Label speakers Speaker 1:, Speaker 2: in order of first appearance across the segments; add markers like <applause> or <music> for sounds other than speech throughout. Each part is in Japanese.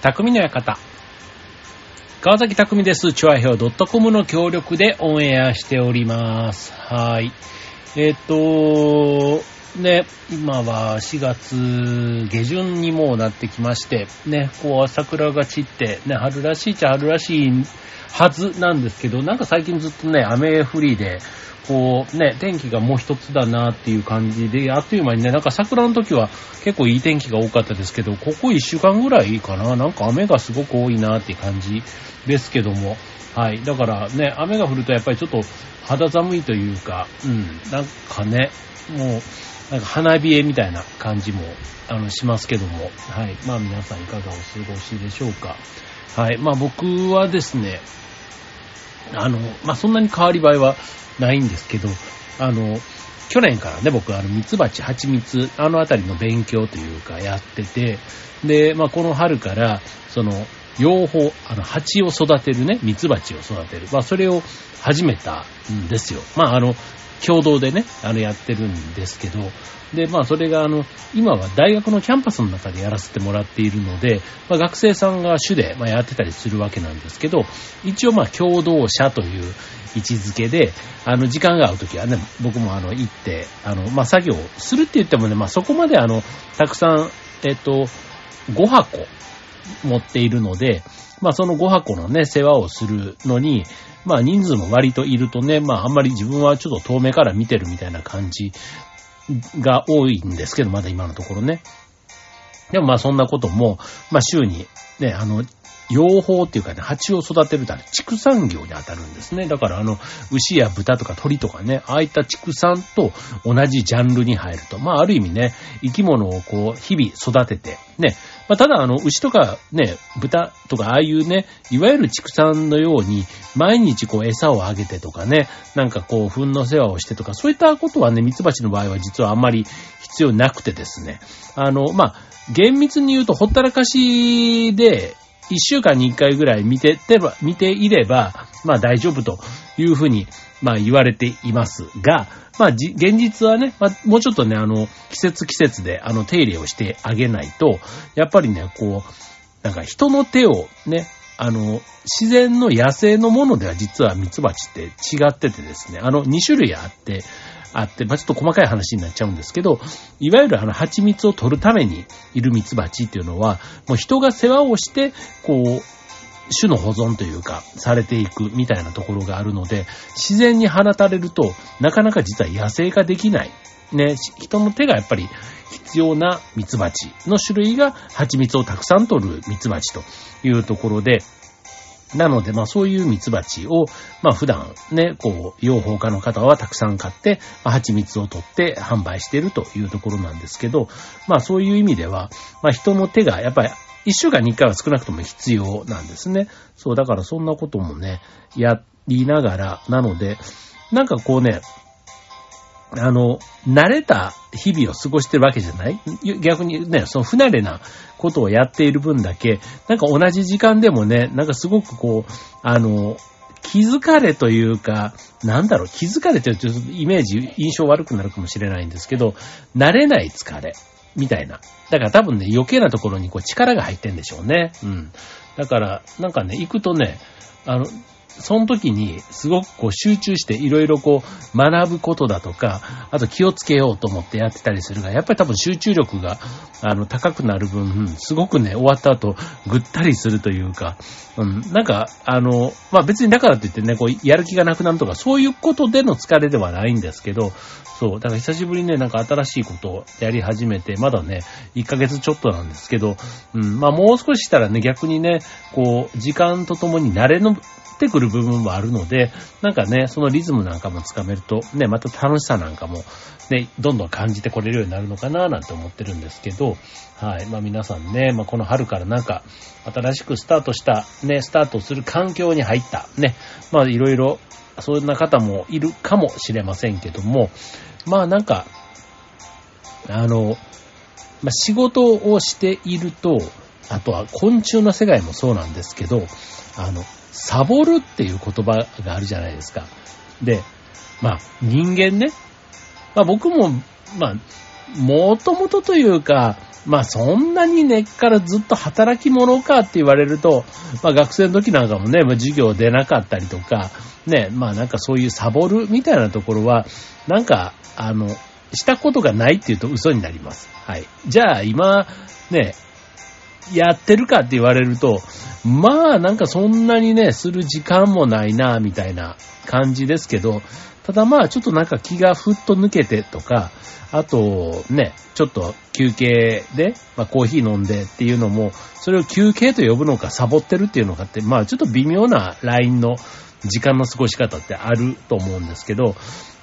Speaker 1: 匠の館。川崎匠です。チュアヘオ .com の協力でオンエアしております。はい。えっ、と、ね、今は4月下旬にもうなってきまして、ね、こう桜が散って、ね、春らしいっちゃ春らしいはずなんですけど、なんか最近ずっとね、雨降りで、こうね、天気がもう一つだなっていう感じで、あっという間にね、なんか桜の時は結構いい天気が多かったですけど、ここ1週間ぐらいかな、なんか雨がすごく多いなっていう感じですけども、はい。だからね、雨が降るとやっぱりちょっと肌寒いというか、うん、なんかね、もう、なんか花冷えみたいな感じも、あの、しますけども、はい。まあ皆さんいかがお過ごしでしょうか。はい。まあ僕はですね、あの、まあそんなに変わり映えはないんですけど、あの、去年からね、僕、あの、蜜蜂、蜂蜜、あのあたりの勉強というかやってて、で、まあこの春から、その、養蜂、あの、蜂を育てるね、蜜蜂を育てる。まあそれを始めたんですよ。まああの、共同でね、あの、やってるんですけど、で、まあ、それが、あの、今は大学のキャンパスの中でやらせてもらっているので、まあ、学生さんが主で、まあ、やってたりするわけなんですけど、一応、まあ、共同者という位置づけで、あの、時間が合うときはね、僕も、あの、行って、あの、まあ、作業するって言ってもね、まあ、そこまで、あの、たくさん、えっと、5箱持っているので、まあ、その5箱のね、世話をするのに、まあ人数も割といるとね、まああんまり自分はちょっと遠目から見てるみたいな感じが多いんですけど、まだ今のところね。でもまあそんなことも、まあ週にね、あの、養蜂っていうかね、蜂を育てるため、畜産業に当たるんですね。だからあの、牛や豚とか鳥とかね、ああいった畜産と同じジャンルに入ると。まあある意味ね、生き物をこう、日々育てて、ね、まあ、ただあの、牛とかね、豚とかああいうね、いわゆる畜産のように、毎日こう餌をあげてとかね、なんかこう、糞の世話をしてとか、そういったことはね、ミツバチの場合は実はあんまり必要なくてですね。あの、まあ、厳密に言うとほったらかしで、一週間に一回ぐらい見ててば、見ていれば、まあ大丈夫というふうに、まあ言われていますが、まあじ、現実はね、まあ、もうちょっとね、あの、季節季節で、あの、手入れをしてあげないと、やっぱりね、こう、なんか人の手をね、あの、自然の野生のものでは実はミツバチって違っててですね、あの、2種類あって、あって、まあ、ちょっと細かい話になっちゃうんですけど、いわゆるあの、蜂蜜を取るためにいるミツバチっていうのは、もう人が世話をして、こう、種の保存というか、されていくみたいなところがあるので、自然に放たれると、なかなか実は野生化できない。ね、人の手がやっぱり必要なミツバチの種類が蜂蜜をたくさん取るミツバチというところで、なので、まあそういうミツバチを、まあ普段ね、こう、養蜂家の方はたくさん買って、まあ蜂蜜を取って販売しているというところなんですけど、まあそういう意味では、まあ人の手がやっぱり一週間に一回は少なくとも必要なんですね。そう、だからそんなこともね、やりながら、なので、なんかこうね、あの、慣れた日々を過ごしてるわけじゃない？逆にね、その不慣れなことをやっている分だけ、なんか同じ時間でもね、なんかすごくこう、あの、気づかれというか、なんだろう、気づかれというとイメージ、印象悪くなるかもしれないんですけど、慣れない疲れ、みたいな。だから多分ね、余計なところにこう力が入ってんでしょうね。うん。だから、なんかね、行くとね、あの、その時にすごくこう集中していろいろこう学ぶことだとか、あと気をつけようと思ってやってたりするが、やっぱり多分集中力があの高くなる分、すごくね、終わった後ぐったりするというか、うん、なんかあの、まあ別にだからといってね、こうやる気がなくなるとか、そういうことでの疲れではないんですけど、そう、だから久しぶりにね、なんか新しいことをやり始めて、まだね、1ヶ月ちょっとなんですけど、うん、まあもう少ししたらね、逆にね、こう、時間とともに慣れの、ってくる部分もあるので、なんかね、そのリズムなんかもつかめると、ね、また楽しさなんかも、ね、どんどん感じてこれるようになるのかななんて思ってるんですけど、はい。まあ皆さんね、まあこの春からなんか、新しくスタートした、ね、スタートする環境に入った、ね、まあいろいろ、そんな方もいるかもしれませんけども、まあなんか、あの、まあ仕事をしていると、あとは昆虫の世界もそうなんですけど、あの、サボるっていう言葉があるじゃないですか。で、まあ人間ね、まあ僕も、まあ、もともとというか、まあそんなに根っからずっと働き者かって言われると、まあ学生の時なんかもね、まあ、授業出なかったりとか、ね、まあなんかそういうサボるみたいなところは、なんか、あの、したことがないって言うと嘘になります。はい。じゃあ今、ね、やってるかって言われると、まあなんかそんなにね、する時間もないな、みたいな感じですけど、ただまあちょっとなんか気がふっと抜けてとか、あとね、ちょっと休憩で、まあコーヒー飲んでっていうのも、それを休憩と呼ぶのかサボってるっていうのかって、まあちょっと微妙なラインの時間の過ごし方ってあると思うんですけど、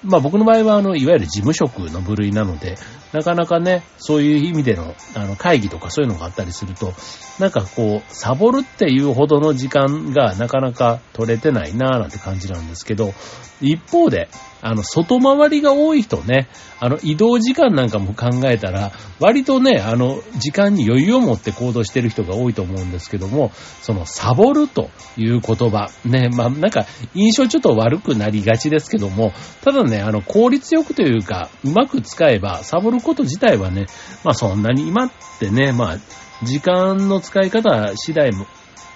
Speaker 1: まあ僕の場合は、あの、いわゆる事務職の部類なので、なかなかね、そういう意味での、あの、会議とかそういうのがあったりすると、なんかこう、サボるっていうほどの時間がなかなか取れてないなぁなんて感じなんですけど、一方で、あの、外回りが多い人ね、あの、移動時間なんかも考えたら、割とね、あの、時間に余裕を持って行動してる人が多いと思うんですけども、その、サボるという言葉、ね、まあ、なんか、印象ちょっと悪くなりがちですけども、ただね、あの、効率よくというか、うまく使えば、サボること自体はね、まあ、そんなに今ってね、まあ、時間の使い方次第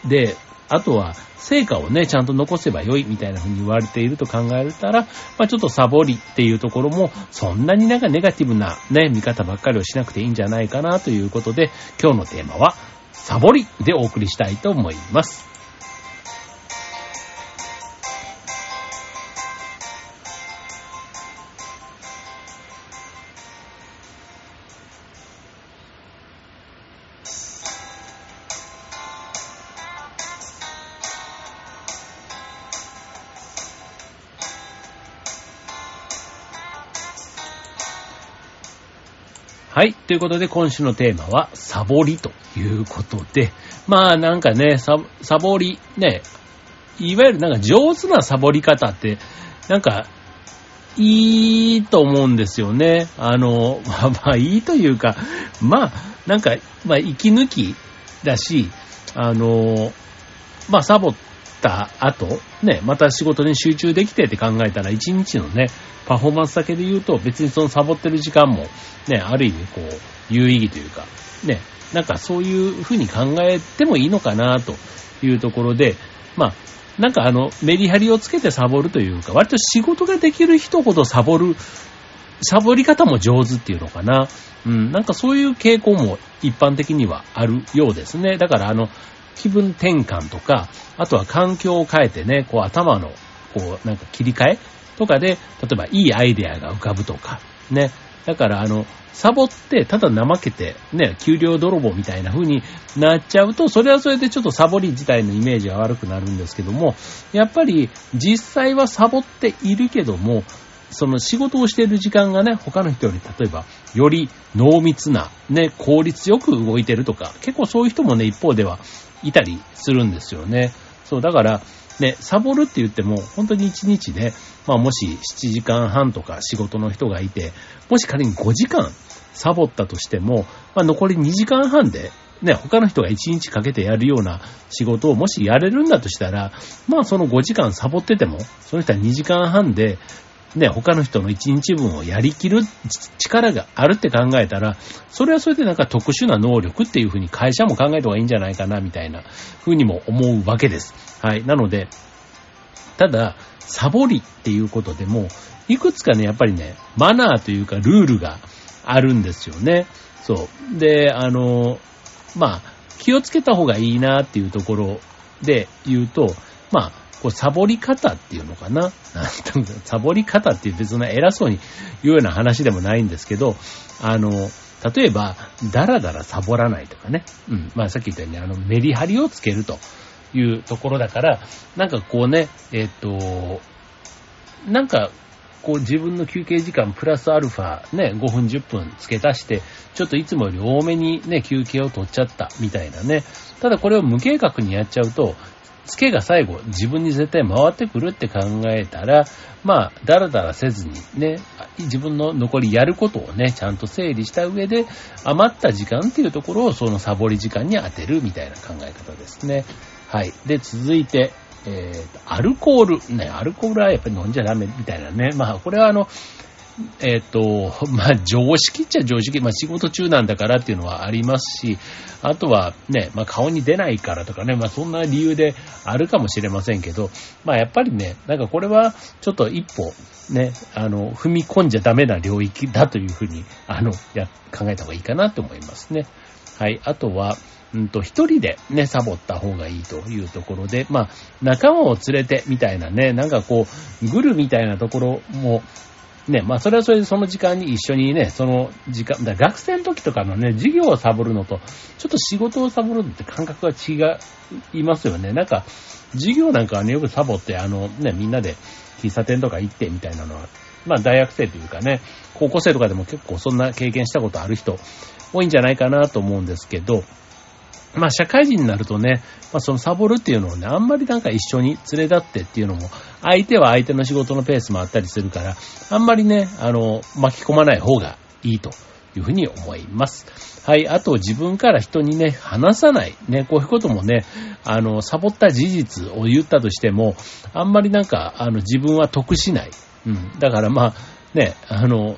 Speaker 1: で、あとは、成果をね、ちゃんと残せば良いみたいな風に言われていると考えたら、まあちょっとサボりっていうところも、そんなになんかネガティブなね、見方ばっかりをしなくていいんじゃないかなということで、今日のテーマは、サボりでお送りしたいと思います。はい。ということで、今週のテーマは、サボりということで、まあなんかね、ササボり、ね、いわゆるなんか上手なサボり方って、なんか、いいと思うんですよね。あの、ま <laughs> あまあいいというか、まあ、なんか、まあ息抜きだし、あの、まあサボた後、ね、また仕事に集中できてって考えたら、一日のね、パフォーマンスだけで言うと、別にそのサボってる時間も、ね、ある意味こう、有意義というか、ね、なんかそういうふうに考えてもいいのかなというところで、まあ、なんかあの、メリハリをつけてサボるというか、割と仕事ができる人ほどサボる、サボり方も上手っていうのかな。うん、なんかそういう傾向も一般的にはあるようですね。だからあの、気分転換とか、あとは環境を変えてね、こう頭の、こう、なんか切り替えとかで、例えばいいアイデアが浮かぶとか、ね。だからあの、サボってただ怠けて、ね、給料泥棒みたいな風になっちゃうと、それはそれでちょっとサボり自体のイメージは悪くなるんですけども、やっぱり実際はサボっているけども、その仕事をしている時間がね、他の人より例えば、より濃密な、ね、効率よく動いてるとか、結構そういう人もね、一方ではいたりするんですよね。そう、だから、ね、サボるって言っても、本当に1日で、まあもし7時間半とか仕事の人がいて、もし仮に5時間サボったとしても、まあ残り2時間半で、ね、他の人が1日かけてやるような仕事をもしやれるんだとしたら、まあその5時間サボってても、その人は2時間半で、ね、他の人の1日分をやりきる力があるって考えたら、それはそれでなんか特殊な能力っていうふうに会社も考えた方がいいんじゃないかな、みたいなふうにも思うわけです。はい。なので、ただ、サボりっていうことでも、いくつかね、やっぱりね、マナーというかルールがあるんですよね。そう。で、あの、まあ、気をつけた方がいいなっていうところで言うと、まあ、こう、サボり方っていうのかな？<laughs> サボり方って別に偉そうに言うような話でもないんですけど、あの、例えば、だらだらサボらないとかね。うん。まあさっき言ったように、あの、メリハリをつけるというところだから、なんかこうね、えっ、と、なんか、こう自分の休憩時間プラスアルファね、5分10分付け足して、ちょっといつもより多めにね、休憩を取っちゃったみたいなね。ただこれを無計画にやっちゃうと、付けが最後自分に絶対回ってくるって考えたら、まあ、だらだらせずにね、自分の残りやることをね、ちゃんと整理した上で、余った時間っていうところをそのサボり時間に当てるみたいな考え方ですね。はい。で、続いて、えー、アルコール。ね、アルコールはやっぱり飲んじゃダメみたいなね。まあ、これはあの、えっ、と、<laughs> まあ、常識っちゃ常識、まあ、仕事中なんだからっていうのはありますし、あとはね、まあ、顔に出ないからとかね、まあ、そんな理由であるかもしれませんけど、まあ、やっぱりね、なんかこれは、ちょっと一歩、ね、あの、踏み込んじゃダメな領域だというふうに、あの、や、考えた方がいいかなと思いますね。はい。あとは、うんと、一人でね、サボった方がいいというところで、まあ、仲間を連れてみたいなね、なんかこう、グルみたいなところも、ね、まあそれはそれでその時間に一緒にね、その時間、だ学生の時とかのね、授業をサボるのと、ちょっと仕事をサボるのって感覚が違いますよね。なんか、授業なんかはね、よくサボって、あのね、みんなで喫茶店とか行ってみたいなのは、まあ大学生というかね、高校生とかでも結構そんな経験したことある人多いんじゃないかなと思うんですけど、まあ社会人になるとね、まあそのサボるっていうのをね、あんまりなんか一緒に連れ立ってっていうのも、相手は相手の仕事のペースもあったりするから、あんまりね、あの、巻き込まない方がいいというふうに思います。はい。あと、自分から人にね、話さない。ね、こういうこともね、あの、サボった事実を言ったとしても、あんまりなんか、あの、自分は得しない。うん。だからまあ、ね、あの、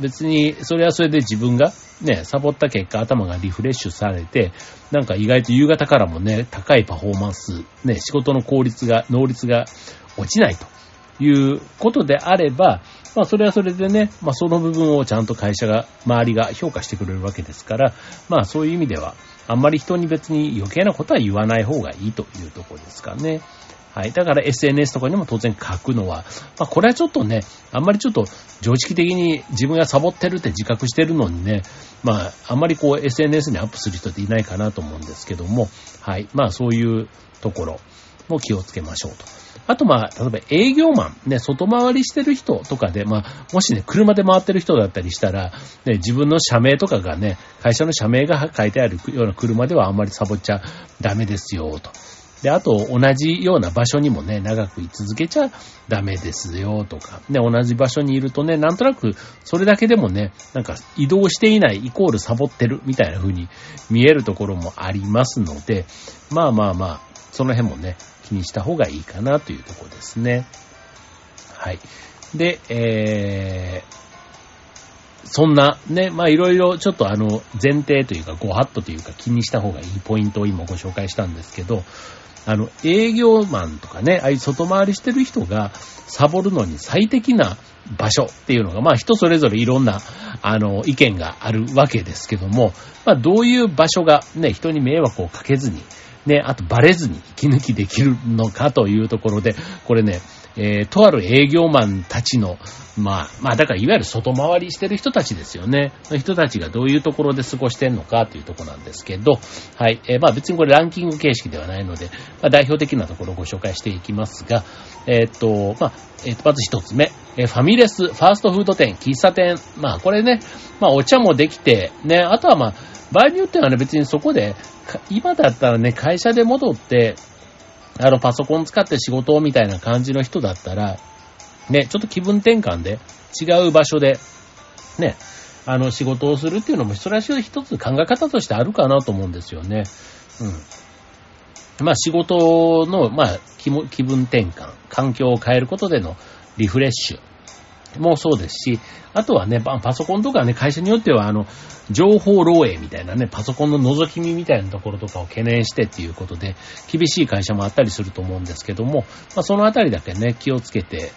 Speaker 1: 別に、それはそれで自分がね、サボった結果頭がリフレッシュされて、なんか意外と夕方からもね、高いパフォーマンス、ね、仕事の効率が、能率が落ちないということであれば、まあそれはそれでね、まあその部分をちゃんと会社が、周りが評価してくれるわけですから、まあそういう意味では、あんまり人に別に余計なことは言わない方がいいというところですかね。はい。だから SNS とかにも当然書くのは、まあこれはちょっとね、あんまりちょっと常識的に自分がサボってるって自覚してるのにね、まああんまりこう SNS にアップする人っていないかなと思うんですけども、はい。まあそういうところも気をつけましょうと。あとまあ、例えば営業マン、ね、外回りしてる人とかで、まあ、もしね、車で回ってる人だったりしたら、ね、自分の社名とかがね、会社の社名が書いてあるような車ではあんまりサボっちゃダメですよ、と。で、あと同じような場所にもね、長く居続けちゃダメですよとか、ね、同じ場所にいるとね、なんとなくそれだけでもね、なんか移動していないイコールサボってるみたいな風に見えるところもありますので、まあまあまあ、その辺もね、気にした方がいいかなというところですね。はい。で、えー、そんなね、まあいろいろちょっとあの前提というかご法度というか気にした方がいいポイントを今ご紹介したんですけど、あの、営業マンとかね、ああいう外回りしてる人がサボるのに最適な場所っていうのが、まあ人それぞれいろんな、あの、意見があるわけですけども、まあどういう場所がね、人に迷惑をかけずに、ね、あとバレずに息抜きできるのかというところで、これね、えー、とある営業マンたちの、まあ、まあだからいわゆる外回りしてる人たちですよね。の人たちがどういうところで過ごしてんのかというとこなんですけど、はい。えー、まあ別にこれランキング形式ではないので、まあ代表的なところをご紹介していきますが、えー、っと、まあ、えー、っと、まず一つ目、えファミレス、ファーストフード店、喫茶店、まあこれね、まあお茶もできて、ね、あとはまあ、場合によってはね、別にそこで、今だったらね、会社で戻って、あの、パソコン使って仕事をみたいな感じの人だったら、ね、ちょっと気分転換で、違う場所で、ね、あの、仕事をするっていうのも、それは一つ考え方としてあるかなと思うんですよね。うん。まあ、仕事の、まあ、気分転換、環境を変えることでのリフレッシュ。もそうですし、あとはね、パソコンとかね、会社によっては、あの、情報漏洩みたいなね、パソコンの覗き見みたいなところとかを懸念してっていうことで、厳しい会社もあったりすると思うんですけども、まあ、そのあたりだけね、気をつけて、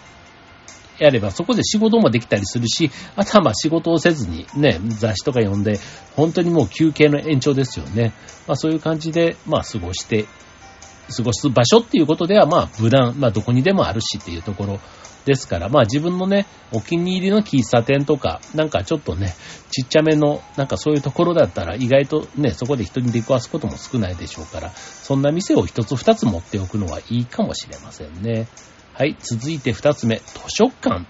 Speaker 1: やれば、そこで仕事もできたりするし、あとはまあ仕事をせずにね、雑誌とか読んで、本当にもう休憩の延長ですよね。まあそういう感じで、まあ過ごして、過ごす場所っていうことでは、まあ無難、まあどこにでもあるしっていうところですから、まあ自分のね、お気に入りの喫茶店とか、なんかちょっとね、ちっちゃめの、なんかそういうところだったら意外とね、そこで人に出くわすことも少ないでしょうから、そんな店を一つ二つ持っておくのはいいかもしれませんね。はい、続いて二つ目、図書館。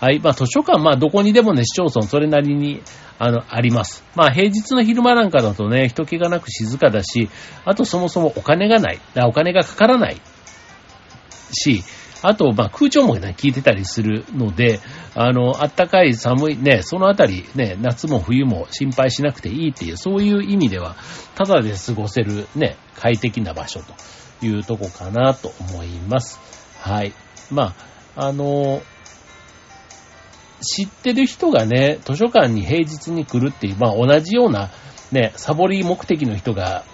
Speaker 1: はい、まあ図書館、まあどこにでもね、市町村それなりに、あの、あります。まあ平日の昼間なんかだとね、人気がなく静かだし、あとそもそもお金がない、お金がかからないし、あと、まあ、空調もね、効いてたりするので、あの、あったかい寒いね、そのあたりね、夏も冬も心配しなくていいっていう、そういう意味では、ただで過ごせるね、快適な場所というとこかなと思います。はい。まあ、あの、知ってる人がね、図書館に平日に来るっていう、まあ同じようなね、サボり目的の人が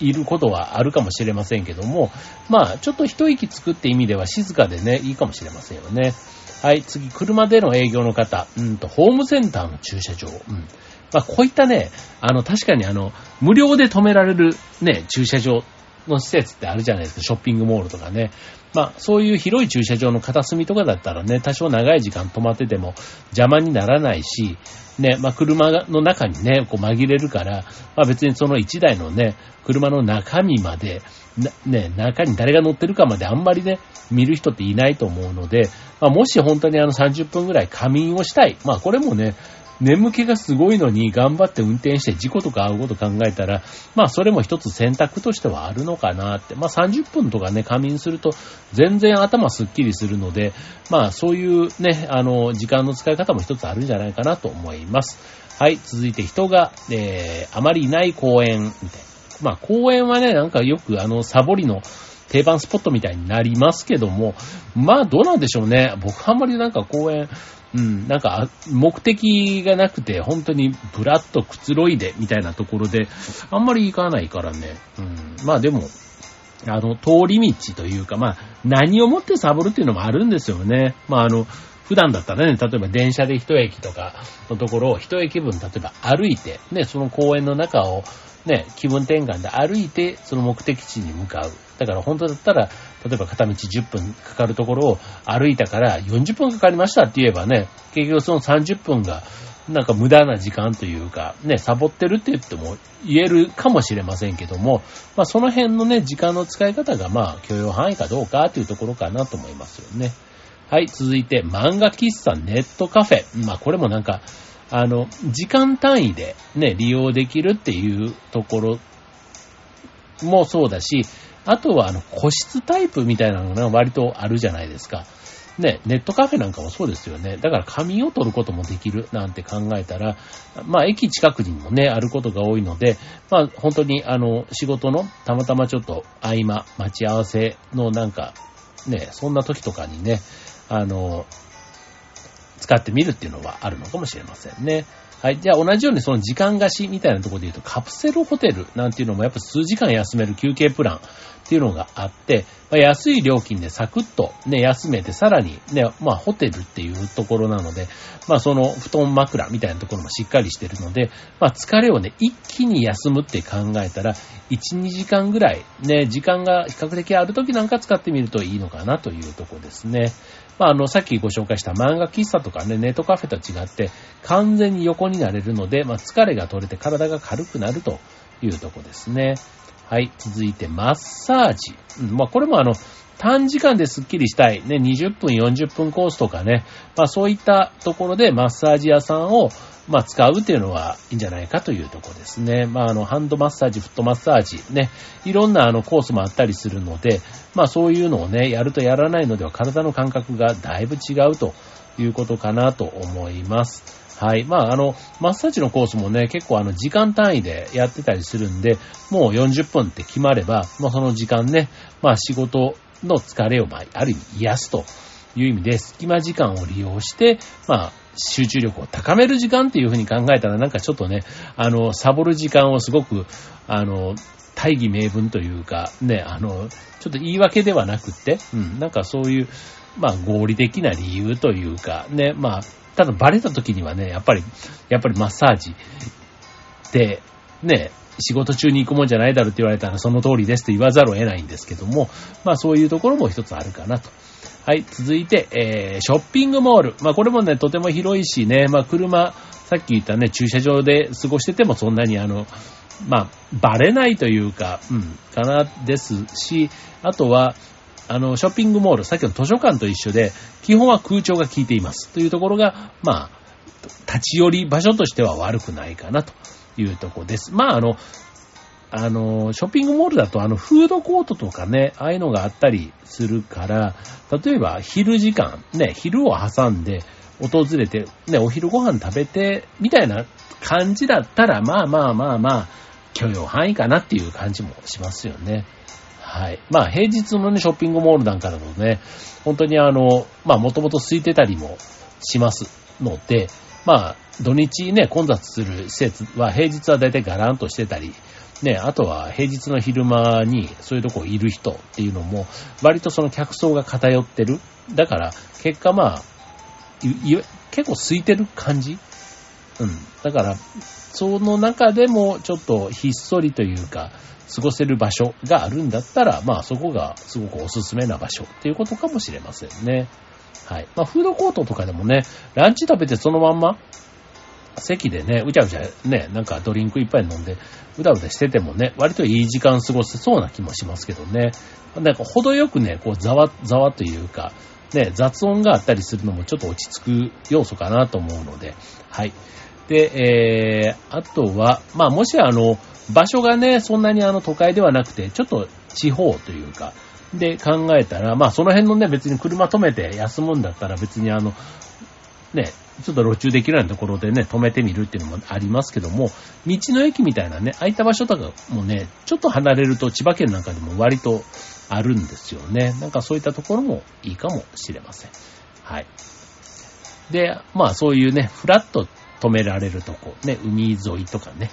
Speaker 1: いることはあるかもしれませんけども、まあちょっと一息つくって意味では静かでね、いいかもしれませんよね。はい、次、車での営業の方、うんと、ホームセンターの駐車場、うん。まあこういったね、あの、確かにあの、無料で止められるね、駐車場の施設ってあるじゃないですか、ショッピングモールとかね。まあ、そういう広い駐車場の片隅とかだったらね、多少長い時間止まってても邪魔にならないし、ね、まあ、車の中にね、こう紛れるから、まあ別にその1台のね、車の中身まで、ね、中に誰が乗ってるかまであんまりね、見る人っていないと思うので、まあ、もし本当にあの30分ぐらい仮眠をしたい。まあこれもね、眠気がすごいのに頑張って運転して事故とか会うこと考えたら、まあそれも一つ選択としてはあるのかなって。まあ30分とかね、仮眠すると全然頭すっきりするので、まあそういうね、あの、時間の使い方も一つあるんじゃないかなと思います。はい、続いて人が、えー、あまりいない公園みたいな。まあ公園はね、なんかよくあの、サボりの定番スポットみたいになりますけども、まあどうなんでしょうね。僕あんまりなんか公園、うん、なんか、目的がなくて、本当にブラッとくつろいで、みたいなところで、あんまり行かないからね。うん、まあでも、あの、通り道というか、まあ、何をもってサボるっていうのもあるんですよね。まああの、普段だったらね、例えば電車で一駅とかのところを一駅分、例えば歩いて、ね、その公園の中をね、気分転換で歩いて、その目的地に向かう。だから本当だったら、例えば片道10分かかるところを歩いたから40分かかりましたって言えばね、結局その30分が、なんか無駄な時間というか、ね、サボってるって言っても言えるかもしれませんけども、まあその辺のね、時間の使い方がまあ許容範囲かどうかというところかなと思いますよね。はい、続いて漫画喫茶ネットカフェ。まあこれもなんか、あの、時間単位でね、利用できるっていうところもそうだし、あとはあの、個室タイプみたいなのが割とあるじゃないですか。ね、ネットカフェなんかもそうですよね。だから仮眠を取ることもできるなんて考えたら、まあ駅近くにもね、あることが多いので、まあ本当にあの仕事のたまたまちょっと合間、待ち合わせのなんか、ね、そんな時とかにね、あの、使ってみるっていうのはあるのかもしれませんね。はい。じゃあ同じようにその時間貸しみたいなところで言うとカプセルホテルなんていうのもやっぱ数時間休める休憩プランっていうのがあって、まあ、安い料金でサクッとね、休めてさらにね、まあホテルっていうところなので、まあその布団枕みたいなところもしっかりしてるので、まあ疲れをね、一気に休むって考えたら、1、2時間ぐらいね、時間が比較的ある時なんか使ってみるといいのかなというところですね。まあ、あの、さっきご紹介した漫画喫茶とかね、ネットカフェと違って、完全に横になれるので、まあ、疲れが取れて体が軽くなるというとこですね。はい。続いて、マッサージ。まあ、これもあの、短時間でスッキリしたい、ね、20分、40分コースとかね、まあそういったところでマッサージ屋さんを、まあ使うっていうのはいいんじゃないかというとこですね。まああの、ハンドマッサージ、フットマッサージ、ね、いろんなあのコースもあったりするので、まあそういうのをね、やるとやらないのでは体の感覚がだいぶ違うということかなと思います。はい。まあ、あの、マッサージのコースもね、結構あの、時間単位でやってたりするんで、もう40分って決まれば、もうその時間ね、まあ仕事の疲れを、まあ、ある意味癒すという意味で、隙間時間を利用して、まあ、集中力を高める時間っていうふうに考えたら、なんかちょっとね、あの、サボる時間をすごく、あの、大義名分というか、ね、あの、ちょっと言い訳ではなくって、うん、なんかそういう、まあ、合理的な理由というか、ね、まあ、ただバレた時にはね、やっぱり、やっぱりマッサージで、ね、仕事中に行くもんじゃないだろって言われたらその通りですと言わざるを得ないんですけども、まあそういうところも一つあるかなと。はい、続いて、えー、ショッピングモール。まあこれもね、とても広いしね、まあ車、さっき言ったね、駐車場で過ごしててもそんなにあの、まあ、バレないというか、うん、かな、ですし、あとは、あの、ショッピングモール、さっきの図書館と一緒で、基本は空調が効いています。というところが、まあ、立ち寄り場所としては悪くないかなというとこです。まあ、あの、あの、ショッピングモールだとあの、フードコートとかね、ああいうのがあったりするから、例えば昼時間、ね、昼を挟んで訪れて、ね、お昼ご飯食べて、みたいな感じだったら、まあまあまあまあ、許容範囲かなっていう感じもしますよね。はい。まあ、平日のね、ショッピングモールなんかだとね、本当にあの、まあ、もともと空いてたりもします。ので、まあ、土日ね、混雑する施設は平日はだいたいガランとしてたり、ね、あとは平日の昼間にそういうとこいる人っていうのも、割とその客層が偏ってる。だから、結果まあ、結構空いてる感じうん。だから、その中でもちょっとひっそりというか、過ごせる場所があるんだったら、まあそこがすごくおすすめな場所っていうことかもしれませんね。はい。まあフードコートとかでもね、ランチ食べてそのまんま、席でね、うちゃうちゃね、なんかドリンクいっぱい飲んで、うだうだしててもね、割といい時間過ごせそうな気もしますけどね。なんか程よくね、こうざわ、ざわというか、ね、雑音があったりするのもちょっと落ち着く要素かなと思うので、はい。で、えー、あとは、まあもしあの、場所がね、そんなにあの都会ではなくて、ちょっと地方というか、で考えたら、まあその辺のね、別に車止めて休むんだったら別にあの、ね、ちょっと路中できるようなところでね、止めてみるっていうのもありますけども、道の駅みたいなね、空いた場所とかもね、ちょっと離れると千葉県なんかでも割とあるんですよね。なんかそういったところもいいかもしれません。はい。で、まあそういうね、フラット止められるとこ、ね、海沿いとかね、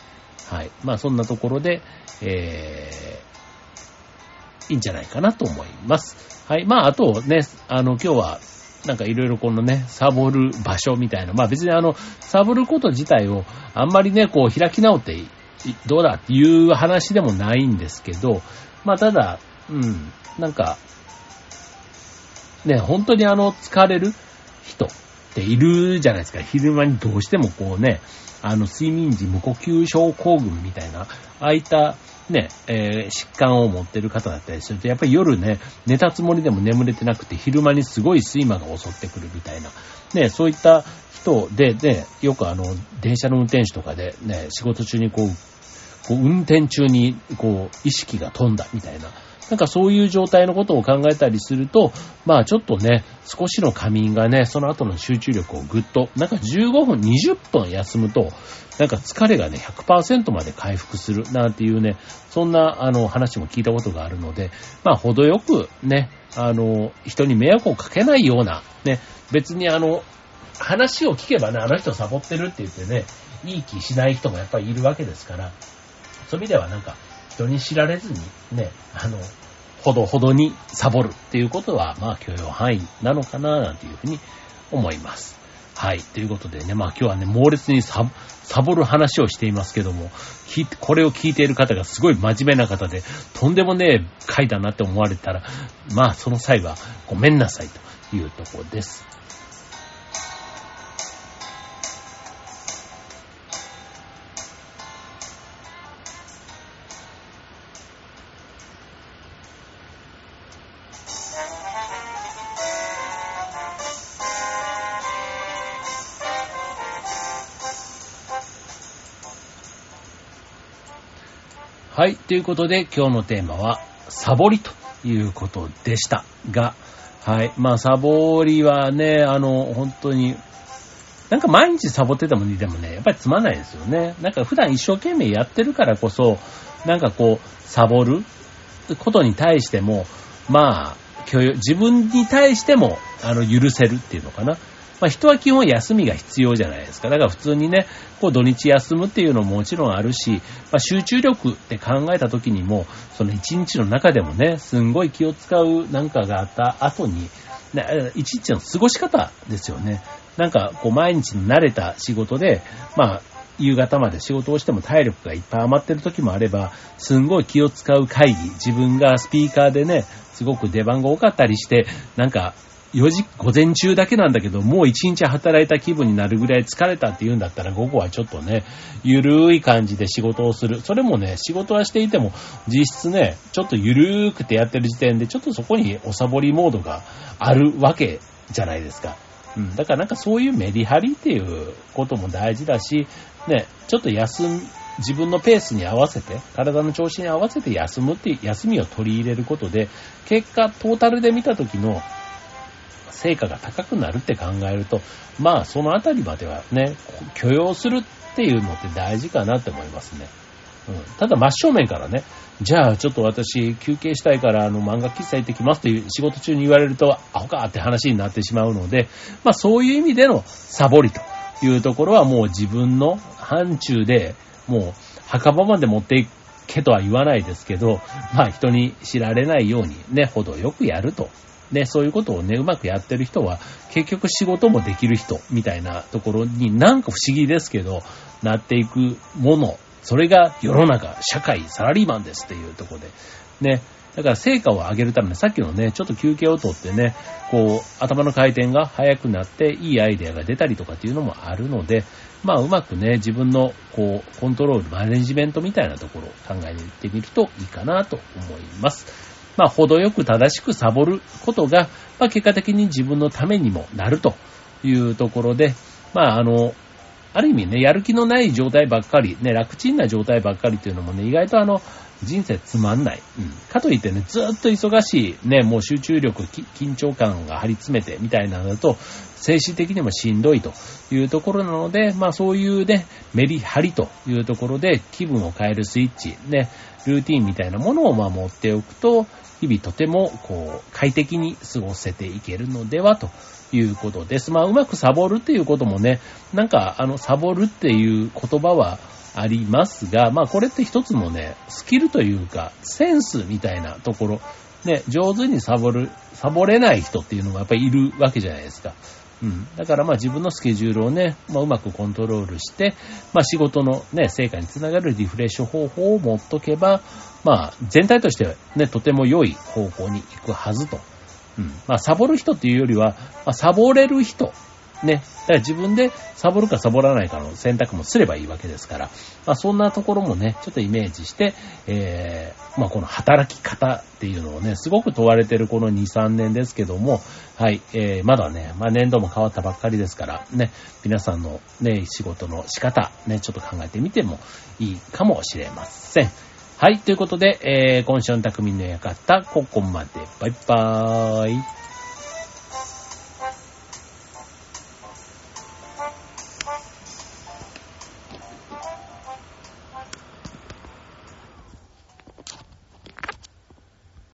Speaker 1: はい。まあそんなところで、えー、いいんじゃないかなと思います。はい。まああとね、あの今日はなんかいろいろこのね、サボる場所みたいな、まあ別にあの、サボること自体をあんまりね、こう開き直ってどうだっていう話でもないんですけど、まあただ、うん、なんか、ね、本当にあの、疲れる人っているじゃないですか。昼間にどうしてもこうね、あの、睡眠時無呼吸症候群みたいな、ああいったね、えー、疾患を持ってる方だったりすると、やっぱり夜ね、寝たつもりでも眠れてなくて、昼間にすごい睡魔が襲ってくるみたいな、ね、そういった人で、ね、よくあの、電車の運転手とかでね、仕事中にこう、こう運転中にこう、意識が飛んだみたいな、なんかそういう状態のことを考えたりすると、まあちょっとね、少しの仮眠がね、その後の集中力をぐっと、なんか15分、20分休むと、なんか疲れがね、100%まで回復するなんていうね、そんなあの話も聞いたことがあるので、まあ程よくね、あの、人に迷惑をかけないような、ね、別にあの、話を聞けばね、あの人サボってるって言ってね、いい気しない人もやっぱりいるわけですから、そういう意味ではなんか、人に知られずにね、あの、ほどほどにサボるっていうことは、まあ許容範囲なのかな、なんていうふうに思います。はい。ということでね、まあ今日はね、猛烈にサボる話をしていますけども、これを聞いている方がすごい真面目な方で、とんでもねえ回だなって思われたら、まあその際はごめんなさいというところです。はい。ということで、今日のテーマは、サボりということでしたが、はい。まあ、サボりはね、あの、本当に、なんか毎日サボっててもでもね、やっぱりつまんないですよね。なんか普段一生懸命やってるからこそ、なんかこう、サボることに対しても、まあ、許容、自分に対しても、あの、許せるっていうのかな。まあ人は基本休みが必要じゃないですか。だから普通にね、こう土日休むっていうのももちろんあるし、まあ集中力って考えた時にも、その一日の中でもね、すんごい気を使うなんかがあった後に、一日の過ごし方ですよね。なんかこう毎日慣れた仕事で、まあ夕方まで仕事をしても体力がいっぱい余ってる時もあれば、すんごい気を使う会議、自分がスピーカーでね、すごく出番が多かったりして、なんか4時、午前中だけなんだけど、もう1日働いた気分になるぐらい疲れたって言うんだったら、午後はちょっとね、ゆるい感じで仕事をする。それもね、仕事はしていても、実質ね、ちょっとゆるーくてやってる時点で、ちょっとそこにおサボりモードがあるわけじゃないですか。うん。だからなんかそういうメリハリっていうことも大事だし、ね、ちょっと休む、自分のペースに合わせて、体の調子に合わせて休むって休みを取り入れることで、結果、トータルで見た時の成果が高くなるって考えると、まあそのあたりまではね、許容するっていうのって大事かなって思いますね。うん。ただ真正面からね、じゃあちょっと私休憩したいからあの漫画喫茶行ってきますっていう仕事中に言われると、アホかって話になってしまうので、まあそういう意味でのサボりというところはもう自分の範疇でもう墓場まで持っていけとは言わないですけど、まあ人に知られないようにね、ほどよくやると。ね、そういうことをね、うまくやってる人は、結局仕事もできる人みたいなところになんか不思議ですけど、なっていくもの、それが世の中、社会、サラリーマンですっていうところで、ね、だから成果を上げるために、さっきのね、ちょっと休憩をとってね、こう、頭の回転が速くなって、いいアイデアが出たりとかっていうのもあるので、まあ、うまくね、自分の、こう、コントロール、マネジメントみたいなところを考えてみるといいかなと思います。まあ、程よく正しくサボることが、まあ、結果的に自分のためにもなるというところで、まあ、あの、ある意味ね、やる気のない状態ばっかり、ね、楽ちんな状態ばっかりというのもね、意外とあの、人生つまんない。うん。かといってね、ずっと忙しい、ね、もう集中力、緊張感が張り詰めてみたいなのだと、精神的にもしんどいというところなので、まあそういうね、メリハリというところで気分を変えるスイッチ、ね、ルーティンみたいなものをまあ持っておくと、日々とてもこう快適に過ごせていけるのではということです。まあうまくサボるっていうこともね、なんかあのサボるっていう言葉はありますが、まあこれって一つのね、スキルというか、センスみたいなところ、ね、上手にサボる、サボれない人っていうのがやっぱりいるわけじゃないですか。うん。だからまあ自分のスケジュールをね、まあ、うまくコントロールして、まあ仕事のね、成果につながるリフレッシュ方法を持っとけば、まあ全体としてはね、とても良い方向に行くはずと。うん。まあサボる人っていうよりは、まあサボれる人ね。だから自分でサボるかサボらないかの選択もすればいいわけですから、まあそんなところもね、ちょっとイメージして、えー、まあこの働き方っていうのをね、すごく問われてるこの2、3年ですけども、はい、えー、まだね、まあ年度も変わったばっかりですから、ね、皆さんのね、仕事の仕方、ね、ちょっと考えてみてもいいかもしれません。はい、ということで、えー、今週の匠の館、ここまで。バイバーイ。